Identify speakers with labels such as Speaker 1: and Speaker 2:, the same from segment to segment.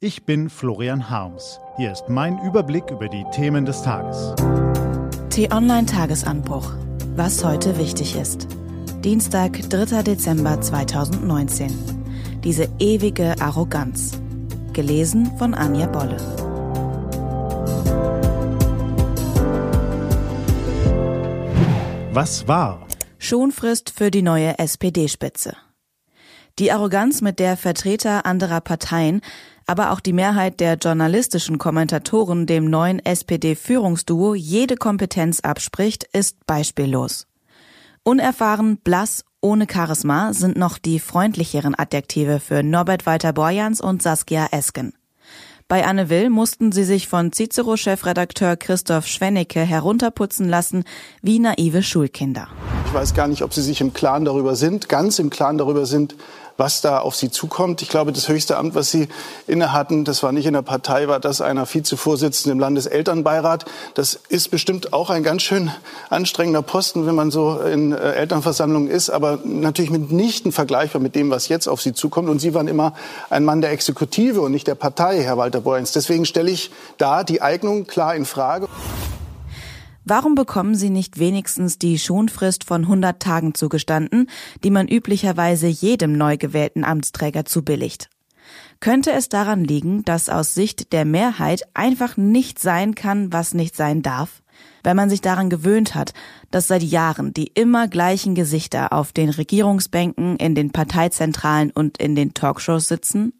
Speaker 1: Ich bin Florian Harms. Hier ist mein Überblick über die Themen des Tages.
Speaker 2: T-Online Tagesanbruch. Was heute wichtig ist. Dienstag, 3. Dezember 2019. Diese ewige Arroganz. Gelesen von Anja Bolle.
Speaker 1: Was war?
Speaker 2: Schonfrist für die neue SPD-Spitze. Die Arroganz, mit der Vertreter anderer Parteien, aber auch die Mehrheit der journalistischen Kommentatoren dem neuen SPD-Führungsduo jede Kompetenz abspricht, ist beispiellos. Unerfahren, blass, ohne Charisma sind noch die freundlicheren Adjektive für Norbert Walter Borjans und Saskia Esken. Bei Anne Will mussten sie sich von Cicero-Chefredakteur Christoph Schwennecke herunterputzen lassen wie naive Schulkinder.
Speaker 3: Ich weiß gar nicht, ob sie sich im Klaren darüber sind, ganz im Klaren darüber sind, was da auf sie zukommt. Ich glaube, das höchste Amt, was sie innehatten, das war nicht in der Partei, war das einer Vizevorsitzenden im Landeselternbeirat. Das ist bestimmt auch ein ganz schön anstrengender Posten, wenn man so in äh, Elternversammlungen ist, aber natürlich mitnichten vergleichbar mit dem, was jetzt auf sie zukommt. Und Sie waren immer ein Mann der Exekutive und nicht der Partei, Herr Walter Borjans. Deswegen stelle ich da die Eignung klar in Frage.
Speaker 2: Warum bekommen sie nicht wenigstens die Schonfrist von 100 Tagen zugestanden, die man üblicherweise jedem neu gewählten Amtsträger zubilligt? Könnte es daran liegen, dass aus Sicht der Mehrheit einfach nicht sein kann, was nicht sein darf? Wenn man sich daran gewöhnt hat, dass seit Jahren die immer gleichen Gesichter auf den Regierungsbänken, in den Parteizentralen und in den Talkshows sitzen?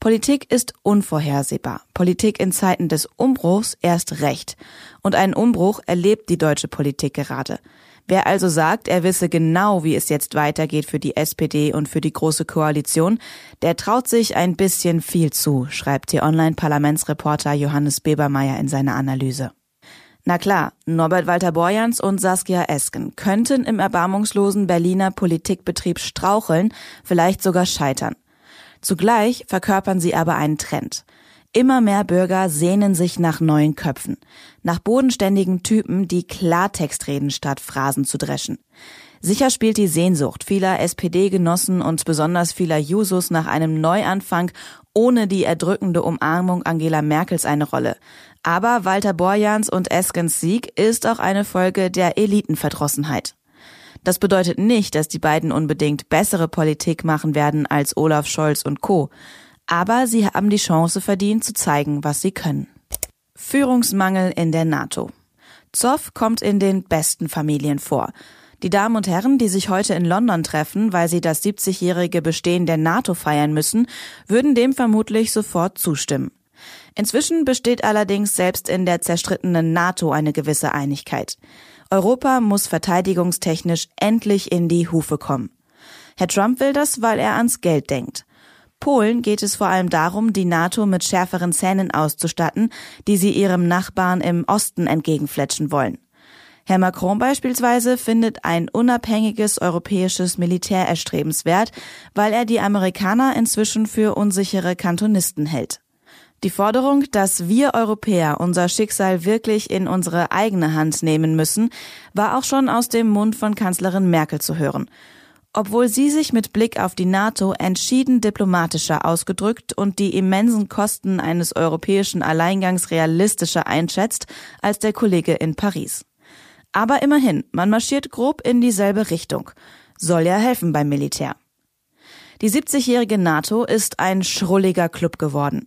Speaker 2: Politik ist unvorhersehbar. Politik in Zeiten des Umbruchs erst recht. Und einen Umbruch erlebt die deutsche Politik gerade. Wer also sagt, er wisse genau, wie es jetzt weitergeht für die SPD und für die Große Koalition, der traut sich ein bisschen viel zu, schreibt hier Online-Parlamentsreporter Johannes Bebermeier in seiner Analyse. Na klar, Norbert Walter Borjans und Saskia Esken könnten im erbarmungslosen Berliner Politikbetrieb straucheln, vielleicht sogar scheitern. Zugleich verkörpern sie aber einen Trend. Immer mehr Bürger sehnen sich nach neuen Köpfen, nach bodenständigen Typen, die Klartext reden, statt Phrasen zu dreschen. Sicher spielt die Sehnsucht vieler SPD-Genossen und besonders vieler Jusos nach einem Neuanfang ohne die erdrückende Umarmung Angela Merkels eine Rolle. Aber Walter Borjans und Eskens Sieg ist auch eine Folge der Elitenverdrossenheit. Das bedeutet nicht, dass die beiden unbedingt bessere Politik machen werden als Olaf Scholz und Co. Aber sie haben die Chance verdient zu zeigen, was sie können. Führungsmangel in der NATO. Zoff kommt in den besten Familien vor. Die Damen und Herren, die sich heute in London treffen, weil sie das 70-jährige Bestehen der NATO feiern müssen, würden dem vermutlich sofort zustimmen. Inzwischen besteht allerdings selbst in der zerstrittenen NATO eine gewisse Einigkeit. Europa muss verteidigungstechnisch endlich in die Hufe kommen. Herr Trump will das, weil er ans Geld denkt. Polen geht es vor allem darum, die NATO mit schärferen Zähnen auszustatten, die sie ihrem Nachbarn im Osten entgegenfletschen wollen. Herr Macron beispielsweise findet ein unabhängiges europäisches Militär erstrebenswert, weil er die Amerikaner inzwischen für unsichere Kantonisten hält. Die Forderung, dass wir Europäer unser Schicksal wirklich in unsere eigene Hand nehmen müssen, war auch schon aus dem Mund von Kanzlerin Merkel zu hören. Obwohl sie sich mit Blick auf die NATO entschieden diplomatischer ausgedrückt und die immensen Kosten eines europäischen Alleingangs realistischer einschätzt als der Kollege in Paris. Aber immerhin, man marschiert grob in dieselbe Richtung. Soll ja helfen beim Militär. Die 70-jährige NATO ist ein schrulliger Club geworden.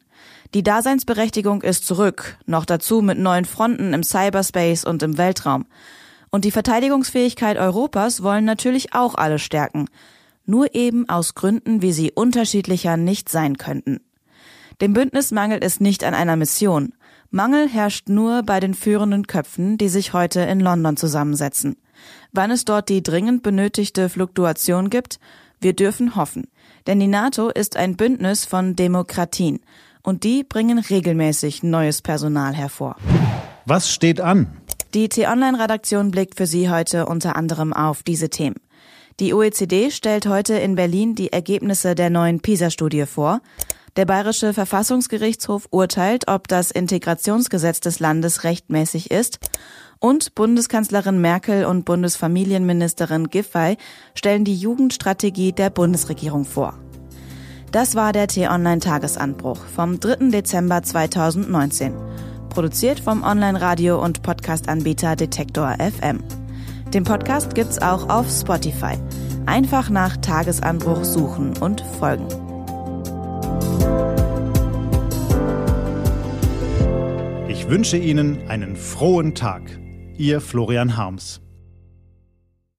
Speaker 2: Die Daseinsberechtigung ist zurück, noch dazu mit neuen Fronten im Cyberspace und im Weltraum. Und die Verteidigungsfähigkeit Europas wollen natürlich auch alle stärken. Nur eben aus Gründen, wie sie unterschiedlicher nicht sein könnten. Dem Bündnis mangelt es nicht an einer Mission. Mangel herrscht nur bei den führenden Köpfen, die sich heute in London zusammensetzen. Wann es dort die dringend benötigte Fluktuation gibt? Wir dürfen hoffen. Denn die NATO ist ein Bündnis von Demokratien und die bringen regelmäßig neues Personal hervor.
Speaker 1: Was steht an?
Speaker 2: Die T-Online-Redaktion blickt für Sie heute unter anderem auf diese Themen. Die OECD stellt heute in Berlin die Ergebnisse der neuen PISA-Studie vor. Der Bayerische Verfassungsgerichtshof urteilt, ob das Integrationsgesetz des Landes rechtmäßig ist. Und Bundeskanzlerin Merkel und Bundesfamilienministerin Giffey stellen die Jugendstrategie der Bundesregierung vor. Das war der T-Online-Tagesanbruch vom 3. Dezember 2019. Produziert vom Online-Radio- und Podcast-Anbieter Detektor FM. Den Podcast gibt's auch auf Spotify. Einfach nach Tagesanbruch suchen und folgen.
Speaker 1: Ich wünsche Ihnen einen frohen Tag. Ihr Florian Harms.